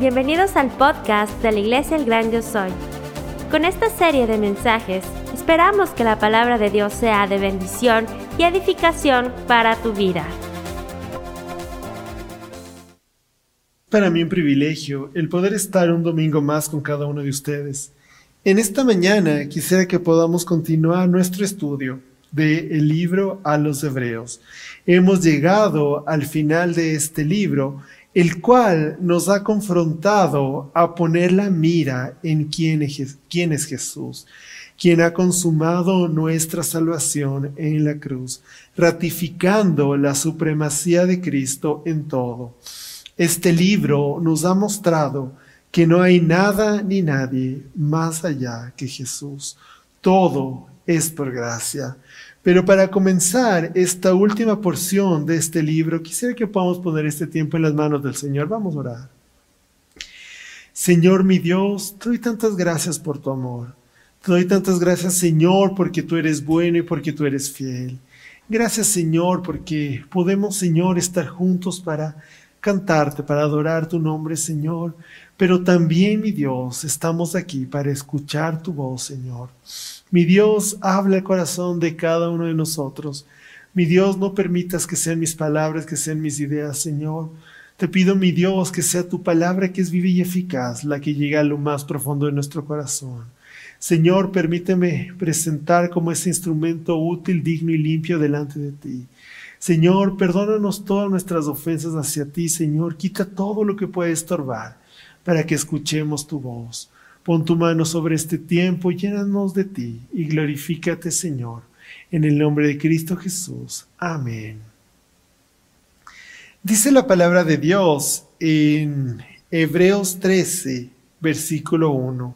Bienvenidos al podcast de la Iglesia El Gran Yo Soy. Con esta serie de mensajes, esperamos que la palabra de Dios sea de bendición y edificación para tu vida. Para mí un privilegio el poder estar un domingo más con cada uno de ustedes. En esta mañana quisiera que podamos continuar nuestro estudio del libro a los hebreos. Hemos llegado al final de este libro el cual nos ha confrontado a poner la mira en quién es, es Jesús, quien ha consumado nuestra salvación en la cruz, ratificando la supremacía de Cristo en todo. Este libro nos ha mostrado que no hay nada ni nadie más allá que Jesús. Todo es por gracia. Pero para comenzar esta última porción de este libro, quisiera que podamos poner este tiempo en las manos del Señor. Vamos a orar. Señor mi Dios, te doy tantas gracias por tu amor. Te doy tantas gracias, Señor, porque tú eres bueno y porque tú eres fiel. Gracias, Señor, porque podemos, Señor, estar juntos para cantarte, para adorar tu nombre, Señor. Pero también, mi Dios, estamos aquí para escuchar tu voz, Señor. Mi Dios, habla el corazón de cada uno de nosotros. Mi Dios, no permitas que sean mis palabras, que sean mis ideas, Señor. Te pido, mi Dios, que sea tu palabra que es viva y eficaz, la que llega a lo más profundo de nuestro corazón. Señor, permíteme presentar como ese instrumento útil, digno y limpio delante de ti. Señor, perdónanos todas nuestras ofensas hacia ti, Señor. Quita todo lo que puede estorbar para que escuchemos tu voz. Pon tu mano sobre este tiempo, llénanos de ti y glorifícate, Señor, en el nombre de Cristo Jesús. Amén. Dice la palabra de Dios en Hebreos 13, versículo 1.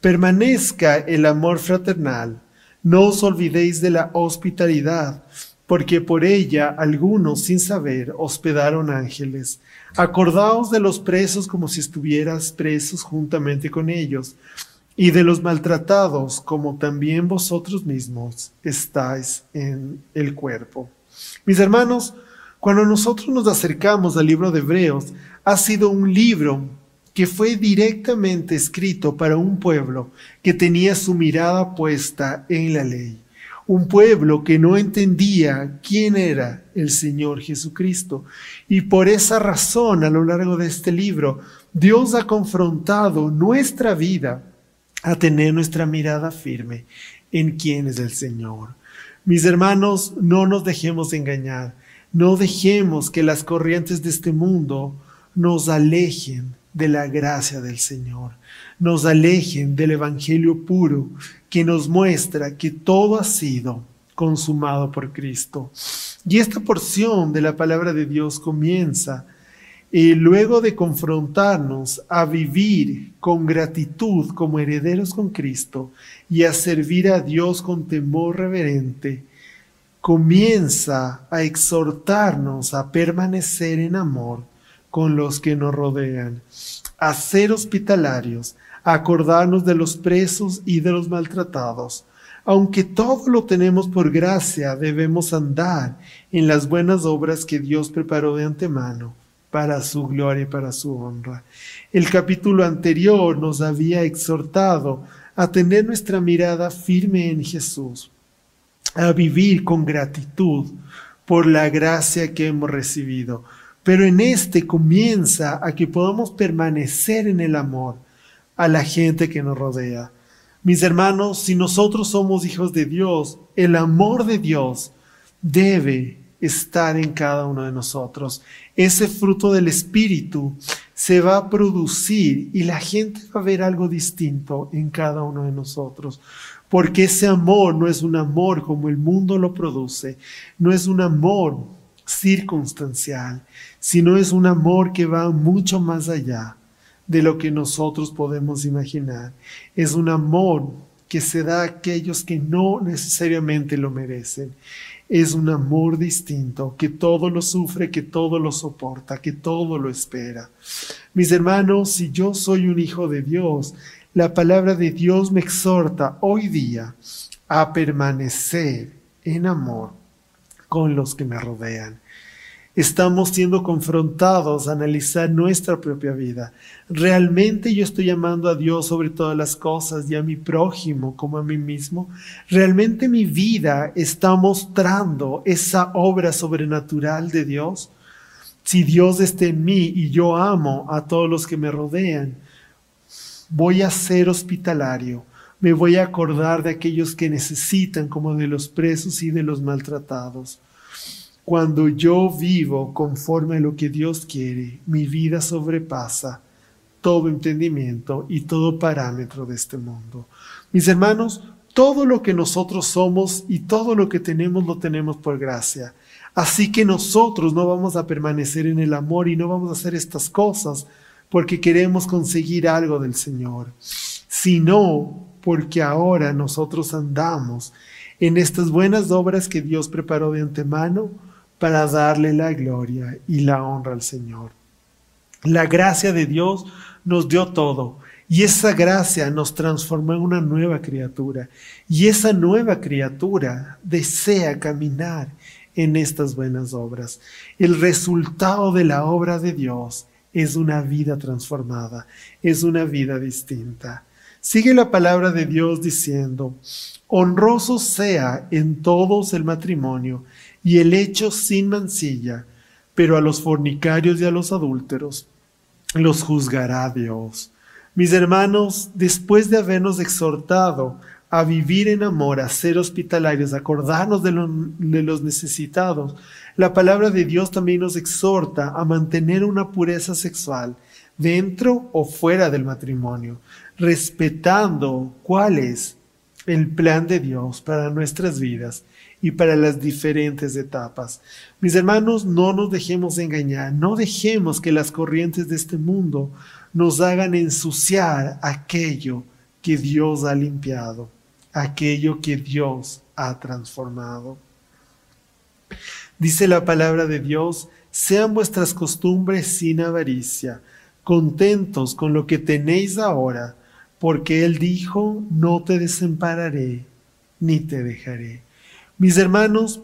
Permanezca el amor fraternal, no os olvidéis de la hospitalidad, porque por ella algunos sin saber hospedaron ángeles. Acordaos de los presos como si estuvieras presos juntamente con ellos, y de los maltratados como también vosotros mismos estáis en el cuerpo. Mis hermanos, cuando nosotros nos acercamos al libro de Hebreos, ha sido un libro que fue directamente escrito para un pueblo que tenía su mirada puesta en la ley un pueblo que no entendía quién era el Señor Jesucristo. Y por esa razón, a lo largo de este libro, Dios ha confrontado nuestra vida a tener nuestra mirada firme en quién es el Señor. Mis hermanos, no nos dejemos engañar, no dejemos que las corrientes de este mundo nos alejen de la gracia del Señor, nos alejen del Evangelio puro que nos muestra que todo ha sido consumado por Cristo. Y esta porción de la palabra de Dios comienza eh, luego de confrontarnos a vivir con gratitud como herederos con Cristo y a servir a Dios con temor reverente, comienza a exhortarnos a permanecer en amor con los que nos rodean, a ser hospitalarios, acordarnos de los presos y de los maltratados. Aunque todo lo tenemos por gracia, debemos andar en las buenas obras que Dios preparó de antemano para su gloria y para su honra. El capítulo anterior nos había exhortado a tener nuestra mirada firme en Jesús, a vivir con gratitud por la gracia que hemos recibido, pero en este comienza a que podamos permanecer en el amor a la gente que nos rodea. Mis hermanos, si nosotros somos hijos de Dios, el amor de Dios debe estar en cada uno de nosotros. Ese fruto del Espíritu se va a producir y la gente va a ver algo distinto en cada uno de nosotros. Porque ese amor no es un amor como el mundo lo produce, no es un amor circunstancial, sino es un amor que va mucho más allá de lo que nosotros podemos imaginar. Es un amor que se da a aquellos que no necesariamente lo merecen. Es un amor distinto, que todo lo sufre, que todo lo soporta, que todo lo espera. Mis hermanos, si yo soy un hijo de Dios, la palabra de Dios me exhorta hoy día a permanecer en amor con los que me rodean. Estamos siendo confrontados a analizar nuestra propia vida. ¿Realmente yo estoy amando a Dios sobre todas las cosas y a mi prójimo como a mí mismo? ¿Realmente mi vida está mostrando esa obra sobrenatural de Dios? Si Dios está en mí y yo amo a todos los que me rodean, voy a ser hospitalario. Me voy a acordar de aquellos que necesitan como de los presos y de los maltratados. Cuando yo vivo conforme a lo que Dios quiere, mi vida sobrepasa todo entendimiento y todo parámetro de este mundo. Mis hermanos, todo lo que nosotros somos y todo lo que tenemos lo tenemos por gracia. Así que nosotros no vamos a permanecer en el amor y no vamos a hacer estas cosas porque queremos conseguir algo del Señor, sino porque ahora nosotros andamos en estas buenas obras que Dios preparó de antemano para darle la gloria y la honra al Señor. La gracia de Dios nos dio todo y esa gracia nos transformó en una nueva criatura y esa nueva criatura desea caminar en estas buenas obras. El resultado de la obra de Dios es una vida transformada, es una vida distinta. Sigue la palabra de Dios diciendo, honroso sea en todos el matrimonio y el hecho sin mancilla, pero a los fornicarios y a los adúlteros los juzgará Dios. Mis hermanos, después de habernos exhortado a vivir en amor, a ser hospitalarios, a acordarnos de, de, los necesitados, la palabra de Dios también nos exhorta a mantener una pureza sexual dentro o fuera del matrimonio, respetando cuál es el plan de Dios para nuestras vidas y para las diferentes etapas. Mis hermanos, no nos dejemos engañar, no dejemos que las corrientes de este mundo nos hagan ensuciar aquello que Dios ha limpiado, aquello que Dios ha transformado. Dice la palabra de Dios, sean vuestras costumbres sin avaricia, contentos con lo que tenéis ahora, porque Él dijo, no te desampararé ni te dejaré. Mis hermanos,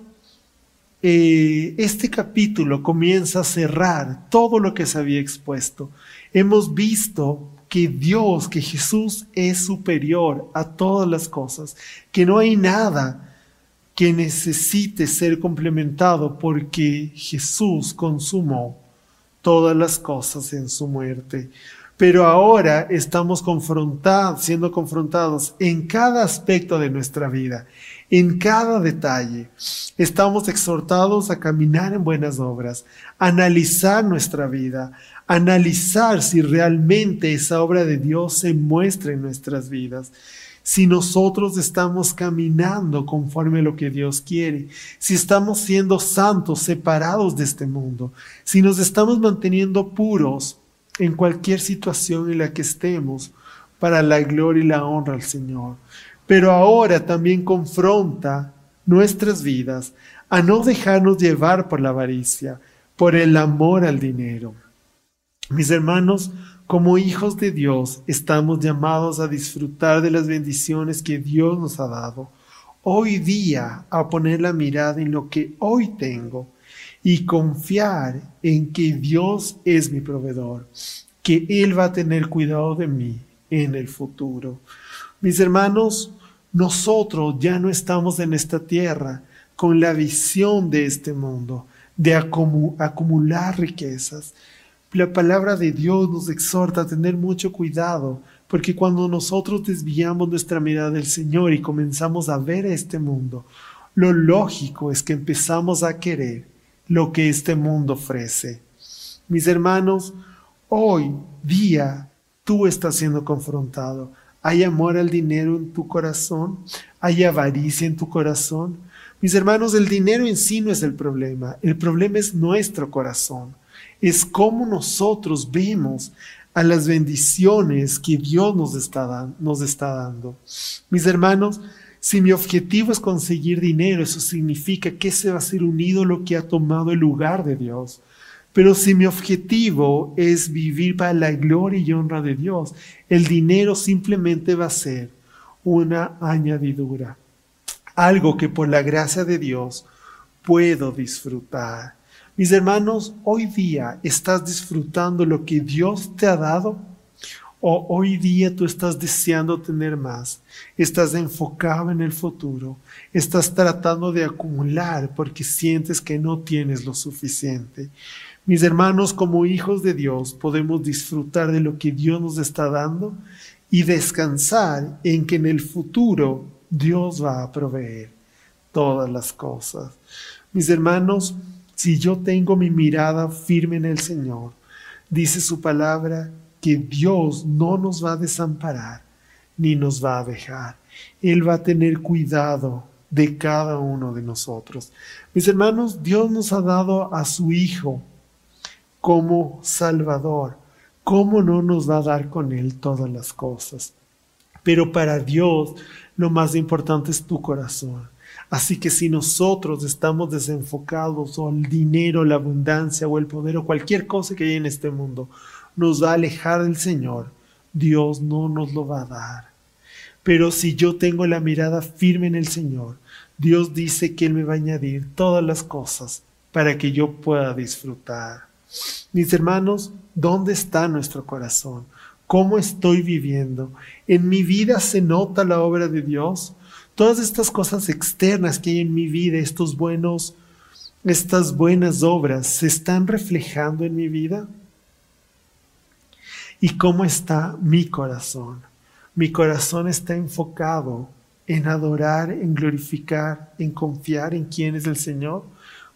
eh, este capítulo comienza a cerrar todo lo que se había expuesto. Hemos visto que Dios, que Jesús es superior a todas las cosas, que no hay nada que necesite ser complementado porque Jesús consumó todas las cosas en su muerte. Pero ahora estamos confrontados, siendo confrontados en cada aspecto de nuestra vida, en cada detalle. Estamos exhortados a caminar en buenas obras, analizar nuestra vida, analizar si realmente esa obra de Dios se muestra en nuestras vidas si nosotros estamos caminando conforme a lo que Dios quiere, si estamos siendo santos, separados de este mundo, si nos estamos manteniendo puros en cualquier situación en la que estemos para la gloria y la honra al Señor. Pero ahora también confronta nuestras vidas a no dejarnos llevar por la avaricia, por el amor al dinero. Mis hermanos, como hijos de Dios estamos llamados a disfrutar de las bendiciones que Dios nos ha dado. Hoy día a poner la mirada en lo que hoy tengo y confiar en que Dios es mi proveedor, que Él va a tener cuidado de mí en el futuro. Mis hermanos, nosotros ya no estamos en esta tierra con la visión de este mundo, de acumular riquezas. La palabra de Dios nos exhorta a tener mucho cuidado, porque cuando nosotros desviamos nuestra mirada del Señor y comenzamos a ver este mundo, lo lógico es que empezamos a querer lo que este mundo ofrece. Mis hermanos, hoy día tú estás siendo confrontado. ¿Hay amor al dinero en tu corazón? ¿Hay avaricia en tu corazón? Mis hermanos, el dinero en sí no es el problema. El problema es nuestro corazón. Es cómo nosotros vemos a las bendiciones que Dios nos está, dando. Mis hermanos, si mi objetivo es conseguir dinero, eso significa que ese va a ser un ídolo que ha tomado el lugar de Dios. Pero si mi objetivo es vivir para la gloria y honra de Dios, el dinero simplemente va a ser una añadidura. Algo que por la gracia de Dios puedo disfrutar. Mis hermanos, hoy día estás disfrutando lo que Dios te ha dado o hoy día tú estás deseando tener más, estás enfocado en el futuro, estás tratando de acumular porque sientes que no tienes lo suficiente. Mis hermanos, como hijos de Dios, podemos disfrutar de lo que Dios nos está dando y descansar en que en el futuro Dios va a proveer todas las cosas. Mis hermanos, si yo tengo mi mirada firme en el Señor, dice su palabra que Dios no nos va a desamparar ni nos va a dejar. Él va a tener cuidado de cada uno de nosotros. Mis hermanos, Dios nos ha dado a su Hijo como Salvador. ¿Cómo no nos va a dar con Él todas las cosas? Pero para Dios lo más importante es tu corazón. Así que si nosotros estamos desenfocados o el dinero, la abundancia o el poder o cualquier cosa que hay en este mundo nos va a alejar del Señor, Dios no nos lo va a dar. Pero si yo tengo la mirada firme en el Señor, Dios dice que Él me va a añadir todas las cosas para que yo pueda disfrutar. Mis hermanos, ¿dónde está nuestro corazón? ¿Cómo estoy viviendo? ¿En mi vida se nota la obra de Dios? todas estas cosas externas que hay en mi vida, estos buenos, estas buenas obras, ¿se están reflejando en mi vida? ¿Y cómo está mi corazón? Mi corazón está enfocado en adorar, en glorificar, en confiar en quién es el Señor,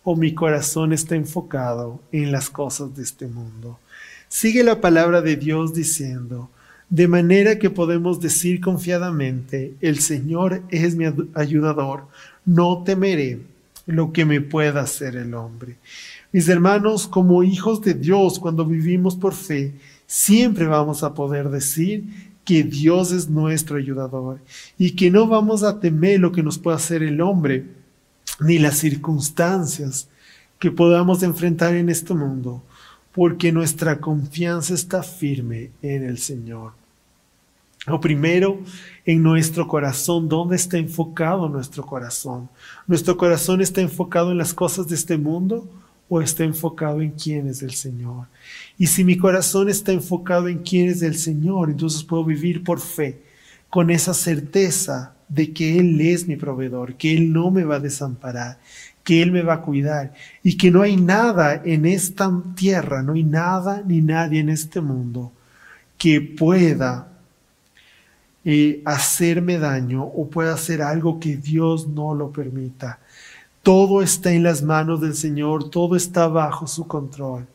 o mi corazón está enfocado en las cosas de este mundo. Sigue la palabra de Dios diciendo, de manera que podemos decir confiadamente, el Señor es mi ayudador, no temeré lo que me pueda hacer el hombre. Mis hermanos, como hijos de Dios, cuando vivimos por fe, siempre vamos a poder decir que Dios es nuestro ayudador y que no vamos a temer lo que nos pueda hacer el hombre, ni las circunstancias que podamos enfrentar en este mundo, porque nuestra confianza está firme en el Señor. Lo primero, en nuestro corazón, ¿dónde está enfocado nuestro corazón? ¿Nuestro corazón está enfocado en las cosas de este mundo o está enfocado en quién es el Señor? Y si mi corazón está enfocado en quién es el Señor, entonces puedo vivir por fe, con esa certeza de que Él es mi proveedor, que Él no me va a desamparar, que Él me va a cuidar y que no hay nada en esta tierra, no hay nada ni nadie en este mundo que pueda eh, hacerme daño o pueda hacer algo que Dios no lo permita. Todo está en las manos del Señor, todo está bajo su control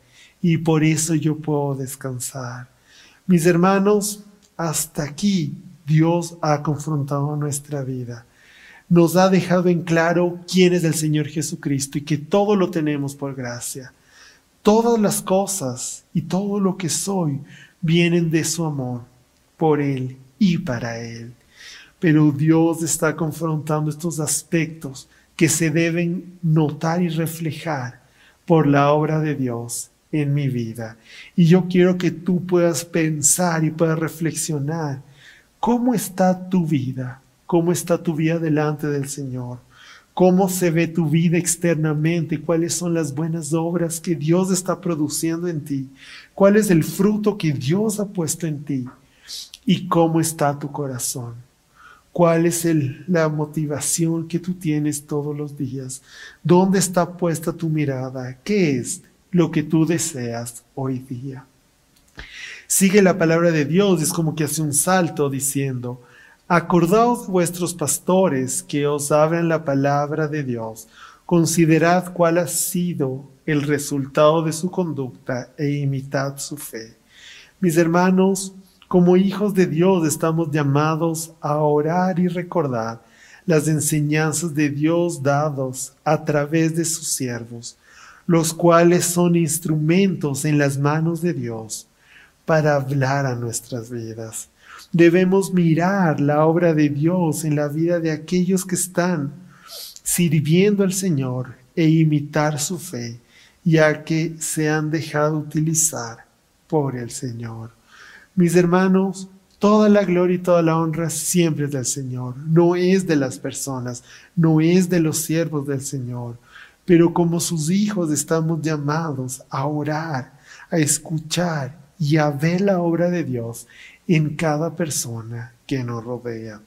y por eso yo puedo descansar. Mis hermanos, hasta aquí Dios ha confrontado nuestra vida nos ha dejado en claro quién es el Señor Jesucristo y que todo lo tenemos por gracia. Todas las cosas y todo lo que soy vienen de su amor por Él y para Él. Pero Dios está confrontando estos aspectos que se deben notar y reflejar por la obra de Dios en mi vida. Y yo quiero que tú puedas pensar y puedas reflexionar cómo está tu vida cómo está tu vida delante del Señor, cómo se ve tu vida externamente, cuáles son las buenas obras que Dios está produciendo en ti, cuál es el fruto que Dios ha puesto en ti y cómo está tu corazón. ¿Cuál es la motivación que tú tienes todos los días? ¿Dónde está puesta tu mirada? ¿Qué es lo que tú deseas hoy día? Sigue la palabra de Dios, es como que hace un salto diciendo, Acordaos vuestros pastores que os hablan la palabra de Dios. Considerad cuál ha sido el resultado de su conducta e imitad su fe. Mis hermanos, como hijos de Dios estamos llamados a orar y recordar las enseñanzas de Dios dados a través de sus siervos, los cuales son instrumentos en las manos de Dios para hablar a nuestras vidas. Debemos mirar la obra de Dios en la vida de aquellos que están sirviendo al Señor e imitar su fe, ya que se han dejado utilizar por el Señor. Mis hermanos, toda la gloria y toda la honra siempre es del Señor, no es de las personas, no es de los siervos del Señor, pero como sus hijos estamos llamados a orar, a escuchar y a ver la obra de Dios en cada persona que nos rodea.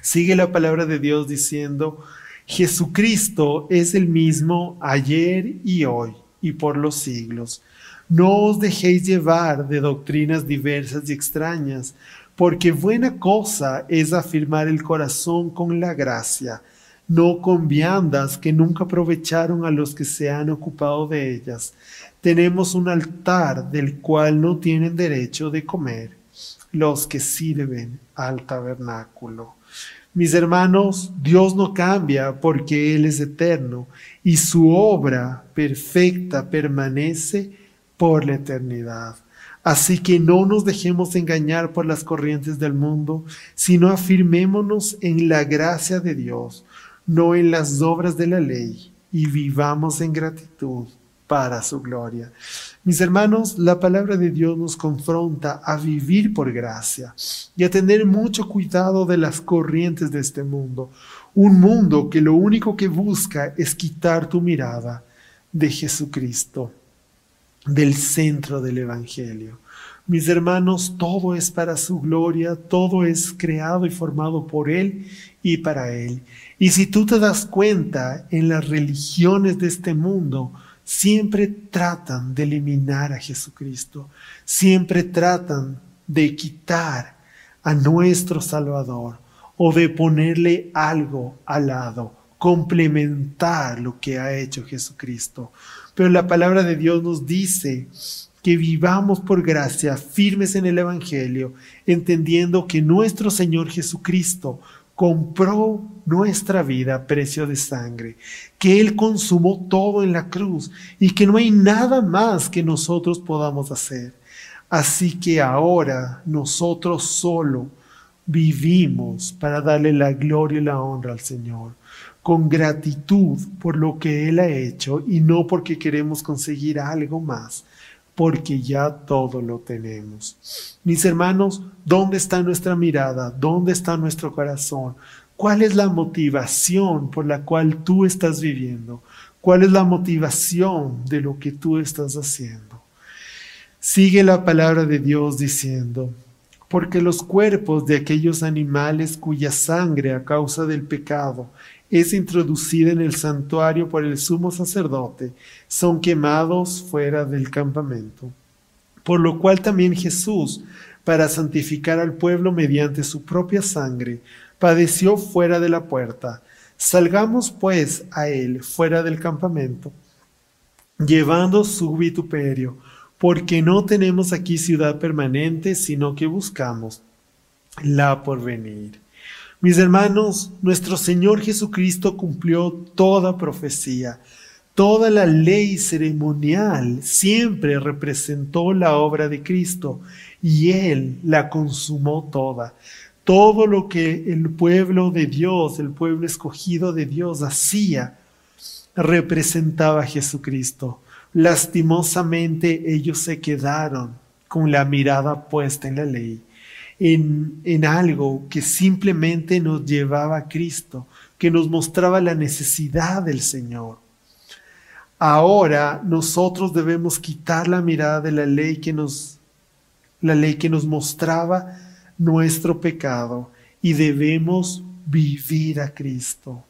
Sigue la palabra de Dios diciendo, Jesucristo es el mismo ayer y hoy y por los siglos. No os dejéis llevar de doctrinas diversas y extrañas, porque buena cosa es afirmar el corazón con la gracia, no con viandas que nunca aprovecharon a los que se han ocupado de ellas. Tenemos un altar del cual no tienen derecho de comer los que sirven al tabernáculo. Mis hermanos, Dios no cambia porque Él es eterno y su obra perfecta permanece por la eternidad. Así que no nos dejemos engañar por las corrientes del mundo, sino afirmémonos en la gracia de Dios, no en las obras de la ley, y vivamos en gratitud para su gloria. Mis hermanos, la palabra de Dios nos confronta a vivir por gracia y a tener mucho cuidado de las corrientes de este mundo. Un mundo que lo único que busca es quitar tu mirada de Jesucristo, del centro del Evangelio. Mis hermanos, todo es para su gloria, todo es creado y formado por Él y para Él. Y si tú te das cuenta en las religiones de este mundo, siempre tratan de eliminar a Jesucristo, siempre tratan de quitar a nuestro Salvador o de ponerle algo al lado, complementar lo que ha hecho Jesucristo. Pero la palabra de Dios nos dice que vivamos por gracia, firmes en el Evangelio, entendiendo que nuestro Señor Jesucristo compró nuestra vida a precio de sangre, que Él consumó todo en la cruz y que no hay nada más que nosotros podamos hacer. Así que ahora nosotros solo vivimos para darle la gloria y la honra al Señor, con gratitud por lo que Él ha hecho y no porque queremos conseguir algo más, porque ya todo lo tenemos. Mis hermanos, ¿dónde está nuestra mirada? ¿Dónde está nuestro corazón? ¿Cuál es la motivación por la cual tú estás viviendo? ¿Cuál es la motivación de lo que tú estás haciendo? Sigue la palabra de Dios diciendo, porque los cuerpos de aquellos animales cuya sangre a causa del pecado es introducida en el santuario por el sumo sacerdote, son quemados fuera del campamento. Por lo cual también Jesús, para santificar al pueblo mediante su propia sangre, padeció fuera de la puerta. Salgamos pues a él fuera del campamento, llevando su vituperio, porque no tenemos aquí ciudad permanente, sino que buscamos la porvenir. Mis hermanos, nuestro Señor Jesucristo cumplió toda profecía. Toda la ley ceremonial siempre representó la obra de Cristo y Él la consumó toda. Todo lo que el pueblo de Dios, el pueblo escogido de Dios hacía, representaba a Jesucristo. Lastimosamente ellos se quedaron con la mirada puesta en la ley en, algo que simplemente nos llevaba a Cristo, que nos mostraba la necesidad del Señor. Ahora nosotros debemos quitar la mirada de la ley que nos, la ley que nos mostraba nuestro pecado y debemos vivir a Cristo,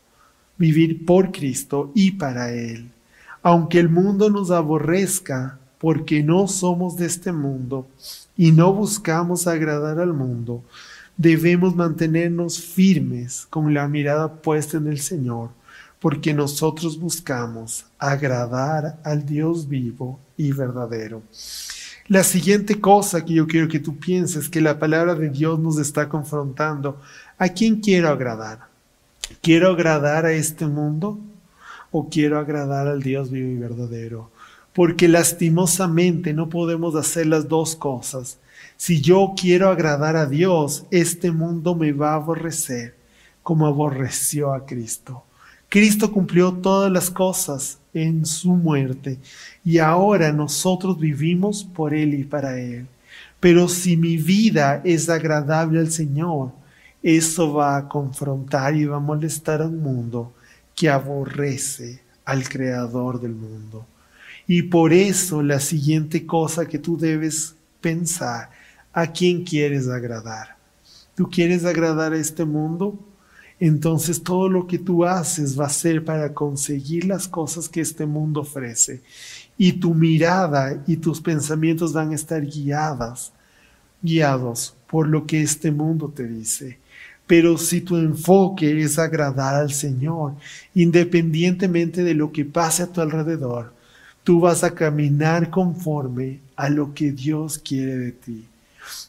vivir por Cristo y para Él. Aunque el mundo nos aborrezca porque no somos de este mundo, y no buscamos agradar al mundo, debemos mantenernos firmes con la mirada puesta en el Señor, porque nosotros buscamos agradar al Dios vivo y verdadero. La siguiente cosa que yo quiero que tú pienses que la palabra de Dios nos está confrontando, ¿a quién quiero agradar? ¿Quiero agradar a este mundo o quiero agradar al Dios vivo y verdadero? Porque lastimosamente no podemos hacer las dos cosas. Si yo quiero agradar a Dios, este mundo me va a aborrecer como aborreció a Cristo. Cristo cumplió todas las cosas en su muerte y ahora nosotros vivimos por Él y para Él. Pero si mi vida es agradable al Señor, eso va a confrontar y va a molestar a un mundo que aborrece al creador del mundo. Y por eso la siguiente cosa que tú debes pensar, ¿a quién quieres agradar? ¿Tú quieres agradar a este mundo? Entonces todo lo que tú haces va a ser para conseguir las cosas que este mundo ofrece. Y tu mirada y tus pensamientos van a estar guiadas, guiados por lo que este mundo te dice. Pero si tu enfoque es agradar al Señor, independientemente de lo que pase a tu alrededor, tú vas a caminar conforme a lo que Dios quiere de ti.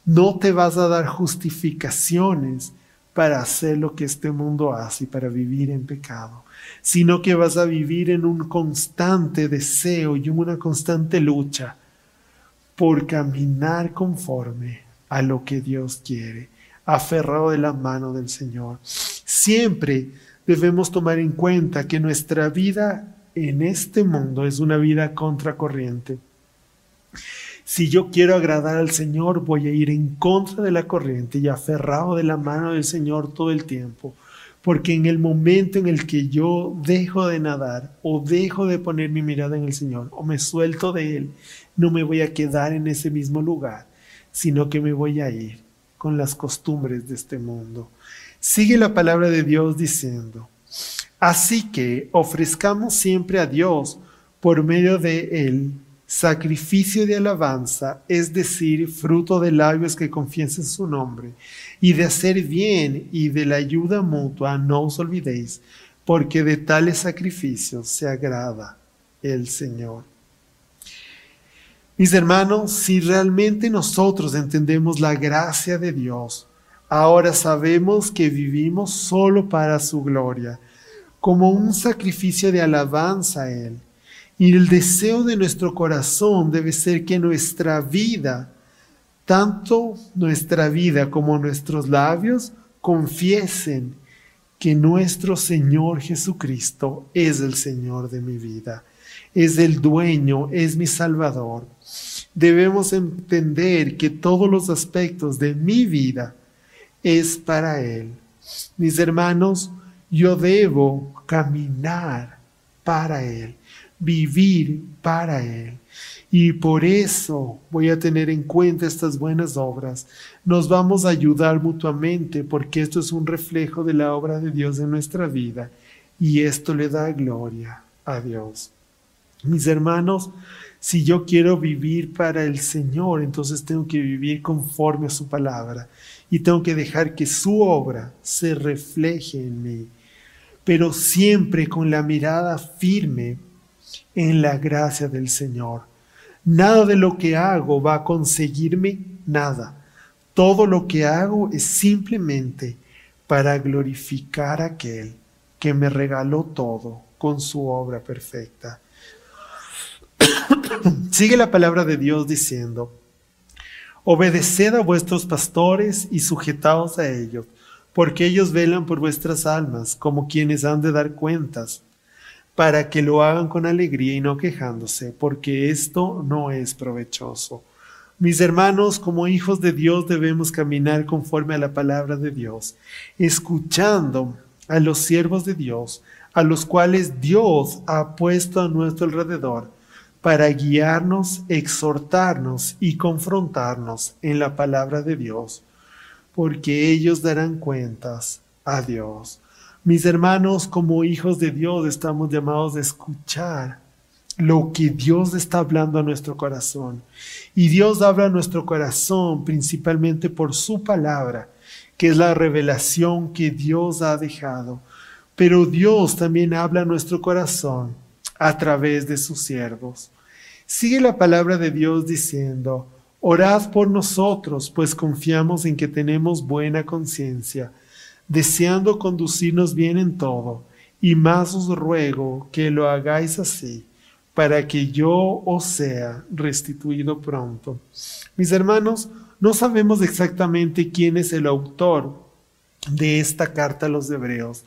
No te vas a dar justificaciones para hacer lo que este mundo hace y para vivir en pecado, sino que vas a vivir en un constante deseo y una constante lucha por caminar conforme a lo que Dios quiere, aferrado de la mano del Señor. Siempre debemos tomar en cuenta que nuestra vida en este mundo es una vida contracorriente. Si yo quiero agradar al Señor, voy a ir en contra de la corriente y aferrado de la mano del Señor todo el tiempo. Porque en el momento en el que yo dejo de nadar o dejo de poner mi mirada en el Señor o me suelto de Él, no me voy a quedar en ese mismo lugar, sino que me voy a ir con las costumbres de este mundo. Sigue la palabra de Dios diciendo, así que ofrezcamos siempre a Dios por medio de Él sacrificio de alabanza, es decir, fruto de labios que confiesen su nombre, y de hacer bien y de la ayuda mutua, no os olvidéis, porque de tales sacrificios se agrada el Señor. Mis hermanos, si realmente nosotros entendemos la gracia de Dios, ahora sabemos que vivimos solo para su gloria, como un sacrificio de alabanza a Él y el deseo de nuestro corazón debe ser que nuestra vida, tanto nuestra vida como nuestros labios, confiesen que nuestro Señor Jesucristo es el Señor de mi vida, es el dueño, es mi Salvador. Debemos entender que todos los aspectos de mi vida es para Él. Mis hermanos, yo debo caminar para Él vivir para Él. Y por eso voy a tener en cuenta estas buenas obras. Nos vamos a ayudar mutuamente porque esto es un reflejo de la obra de Dios en nuestra vida y esto le da gloria a Dios. Mis hermanos, si yo quiero vivir para el Señor, entonces tengo que vivir conforme a su palabra y tengo que dejar que su obra se refleje en mí, pero siempre con la mirada firme en la gracia del Señor. Nada de lo que hago va a conseguirme nada. Todo lo que hago es simplemente para glorificar a aquel que me regaló todo con su obra perfecta. Sigue la palabra de Dios diciendo, obedeced a vuestros pastores y sujetaos a ellos, porque ellos velan por vuestras almas como quienes han de dar cuentas para que lo hagan con alegría y no quejándose, porque esto no es provechoso. Mis hermanos, como hijos de Dios debemos caminar conforme a la palabra de Dios, escuchando a los siervos de Dios, a los cuales Dios ha puesto a nuestro alrededor, para guiarnos, exhortarnos y confrontarnos en la palabra de Dios, porque ellos darán cuentas a Dios. Mis hermanos, como hijos de Dios, estamos llamados a escuchar lo que Dios está hablando a nuestro corazón. Y Dios habla a nuestro corazón principalmente por su palabra, que es la revelación que Dios ha dejado. Pero Dios también habla a nuestro corazón a través de sus siervos. Sigue la palabra de Dios diciendo, orad por nosotros, pues confiamos en que tenemos buena conciencia deseando conducirnos bien en todo, y más os ruego que lo hagáis así, para que yo os sea restituido pronto. Mis hermanos, no sabemos exactamente quién es el autor de esta carta a los hebreos,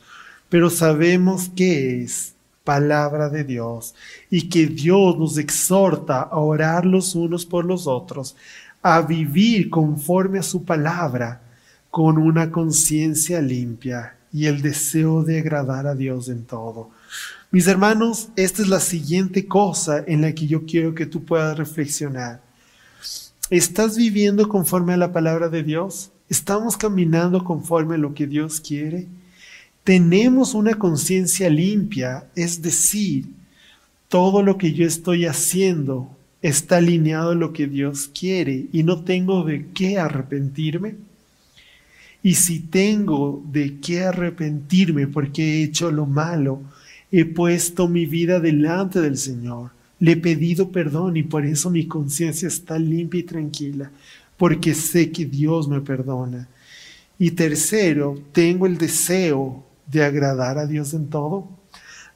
pero sabemos que es palabra de Dios y que Dios nos exhorta a orar los unos por los otros, a vivir conforme a su palabra con una conciencia limpia y el deseo de agradar a Dios en todo. Mis hermanos, esta es la siguiente cosa en la que yo quiero que tú puedas reflexionar. ¿Estás viviendo conforme a la palabra de Dios? ¿Estamos caminando conforme a lo que Dios quiere? ¿Tenemos una conciencia limpia? Es decir, todo lo que yo estoy haciendo está alineado a lo que Dios quiere y no tengo de qué arrepentirme. Y si tengo de qué arrepentirme porque he hecho lo malo, he puesto mi vida delante del Señor, le he pedido perdón y por eso mi conciencia está limpia y tranquila, porque sé que Dios me perdona. Y tercero, tengo el deseo de agradar a Dios en todo.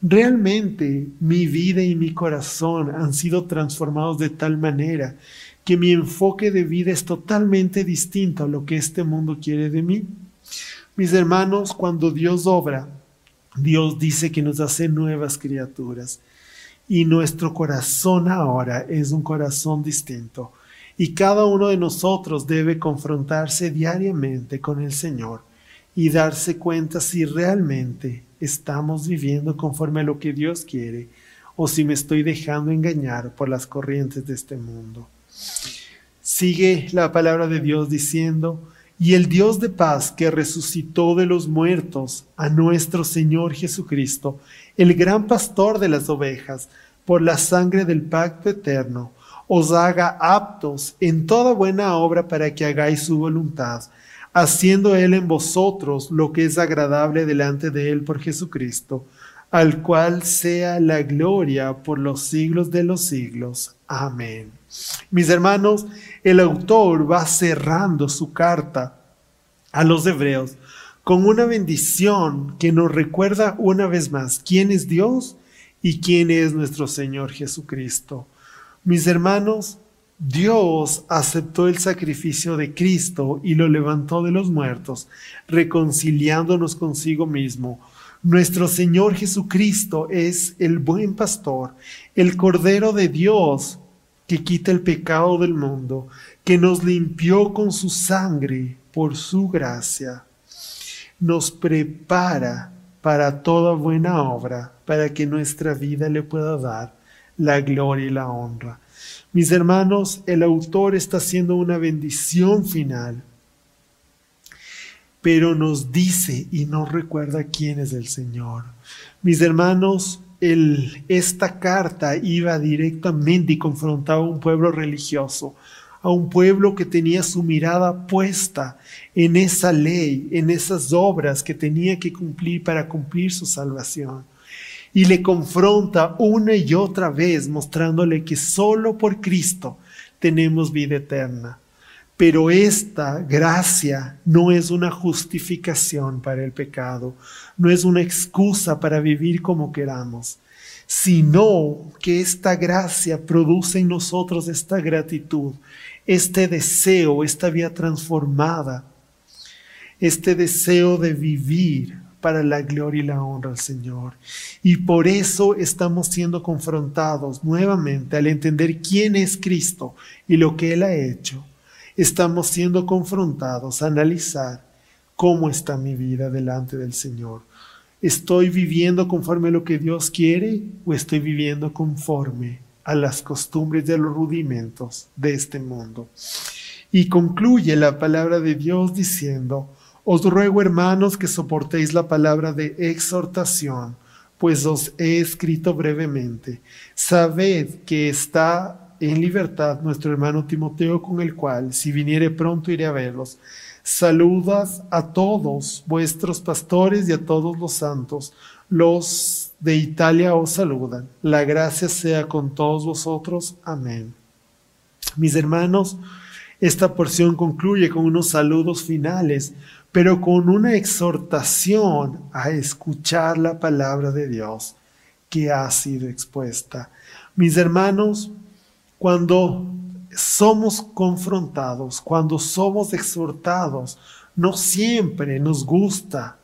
Realmente mi vida y mi corazón han sido transformados de tal manera que mi enfoque de vida es totalmente distinto a lo que este mundo quiere de mí. Mis hermanos, cuando Dios obra, Dios dice que nos hace nuevas criaturas y nuestro corazón ahora es un corazón distinto y cada uno de nosotros debe confrontarse diariamente con el Señor y darse cuenta si realmente estamos viviendo conforme a lo que Dios quiere o si me estoy dejando engañar por las corrientes de este mundo. Sigue la palabra de Dios diciendo, y el Dios de paz que resucitó de los muertos a nuestro Señor Jesucristo, el gran pastor de las ovejas, por la sangre del pacto eterno, os haga aptos en toda buena obra para que hagáis su voluntad, haciendo Él en vosotros lo que es agradable delante de Él por Jesucristo, al cual sea la gloria por los siglos de los siglos. Amén. Mis hermanos, el autor va cerrando su carta a los hebreos con una bendición que nos recuerda una vez más quién es Dios y quién es nuestro Señor Jesucristo. Mis hermanos, Dios aceptó el sacrificio de Cristo y lo levantó de los muertos, reconciliándonos consigo mismo. Nuestro Señor Jesucristo es el buen pastor, el Cordero de Dios que quita el pecado del mundo, que nos limpió con su sangre por su gracia, nos prepara para toda buena obra, para que nuestra vida le pueda dar la gloria y la honra. Mis hermanos, el autor está haciendo una bendición final, pero nos dice y nos recuerda quién es el Señor. Mis hermanos, esta carta iba directamente y confrontaba a un pueblo religioso, a un pueblo que tenía su mirada puesta en esa ley, en esas obras que tenía que cumplir para cumplir su salvación. Y le confronta una y otra vez mostrándole que solo por Cristo tenemos vida eterna. Pero esta gracia no es una justificación para el pecado, no es una excusa para vivir como queramos, sino que esta gracia produce en nosotros esta gratitud, este deseo, esta vida transformada, este deseo de vivir para la gloria y la honra al Señor. Y por eso estamos siendo confrontados nuevamente al entender quién es Cristo y lo que Él ha hecho estamos siendo confrontados a analizar cómo está mi vida delante del Señor. ¿Estoy viviendo conforme a lo que Dios quiere o estoy viviendo conforme a las costumbres de los rudimentos de este mundo? Y concluye la palabra de Dios diciendo, os ruego hermanos que soportéis la palabra de exhortación, pues os he escrito brevemente. Sabed que está en libertad nuestro hermano Timoteo, con el cual, si viniere pronto, iré a verlos. Saludas a todos vuestros pastores y a todos los santos. Los de Italia os saludan. La gracia sea con todos vosotros. Amén. Mis hermanos, esta porción concluye con unos saludos finales, pero con una exhortación a escuchar la palabra de Dios que ha sido expuesta. Mis hermanos, cuando somos confrontados, cuando somos exhortados, no siempre nos gusta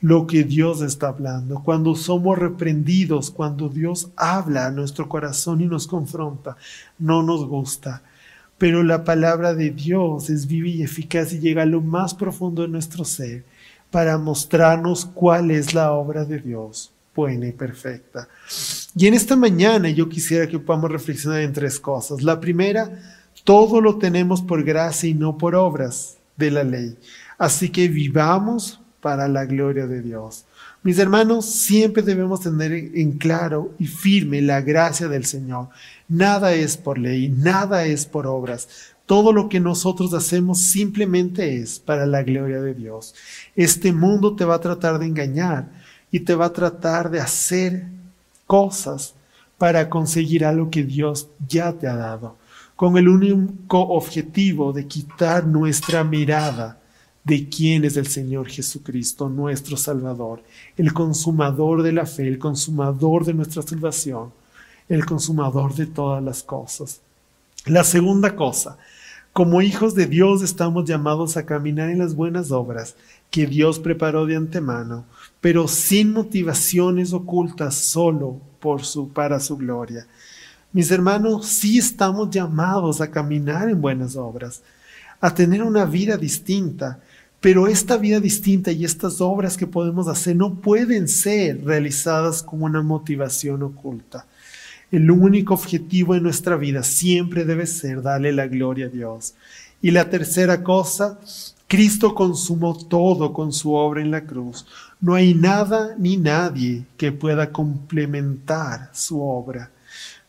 lo que Dios está hablando. Cuando somos reprendidos, cuando Dios habla a nuestro corazón y nos confronta, no nos gusta. Pero la palabra de Dios es viva y eficaz y llega a lo más profundo de nuestro ser para mostrarnos cuál es la obra de Dios buena y perfecta. Y en esta mañana yo quisiera que podamos reflexionar en tres cosas. La primera, todo lo tenemos por gracia y no por obras de la ley. Así que vivamos para la gloria de Dios. Mis hermanos, siempre debemos tener en claro y firme la gracia del Señor. Nada es por ley, nada es por obras. Todo lo que nosotros hacemos simplemente es para la gloria de Dios. Este mundo te va a tratar de engañar y te va a tratar de hacer cosas para conseguir algo que Dios ya te ha dado, con el único objetivo de quitar nuestra mirada de quién es el Señor Jesucristo, nuestro Salvador, el consumador de la fe, el consumador de nuestra salvación, el consumador de todas las cosas. La segunda cosa, como hijos de Dios estamos llamados a caminar en las buenas obras que Dios preparó de antemano, pero sin motivaciones ocultas, solo por su, para su gloria. Mis hermanos, sí estamos llamados a caminar en buenas obras, a tener una vida distinta, pero esta vida distinta y estas obras que podemos hacer no pueden ser realizadas con una motivación oculta. El único objetivo en nuestra vida siempre debe ser darle la gloria a Dios. Y la tercera cosa, Cristo consumó todo con su obra en la cruz. No hay nada ni nadie que pueda complementar su obra.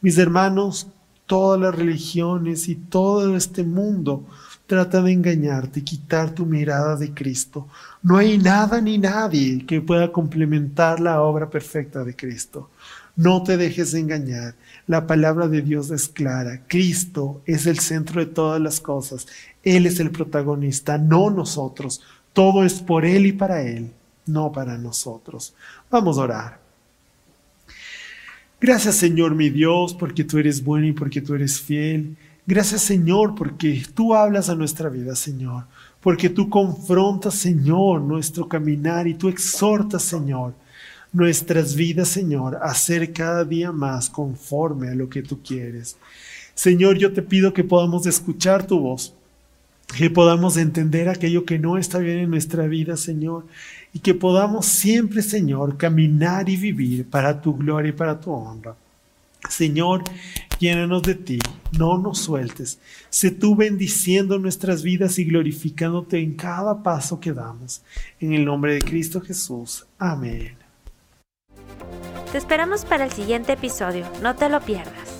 Mis hermanos, todas las religiones y todo este mundo trata de engañarte, quitar tu mirada de Cristo. No hay nada ni nadie que pueda complementar la obra perfecta de Cristo. No te dejes engañar. La palabra de Dios es clara. Cristo es el centro de todas las cosas. Él es el protagonista, no nosotros. Todo es por Él y para Él, no para nosotros. Vamos a orar. Gracias Señor mi Dios, porque tú eres bueno y porque tú eres fiel. Gracias Señor porque tú hablas a nuestra vida, Señor, porque tú confrontas, Señor, nuestro caminar y tú exhortas, Señor, nuestras vidas, Señor, a ser cada día más conforme a lo que tú quieres. Señor, yo te pido que podamos escuchar tu voz, que podamos entender aquello que no está bien en nuestra vida, Señor, y que podamos siempre, Señor, caminar y vivir para tu gloria y para tu honra. Señor, llénanos de ti, no nos sueltes. Sé tú bendiciendo nuestras vidas y glorificándote en cada paso que damos. En el nombre de Cristo Jesús. Amén. Te esperamos para el siguiente episodio, no te lo pierdas.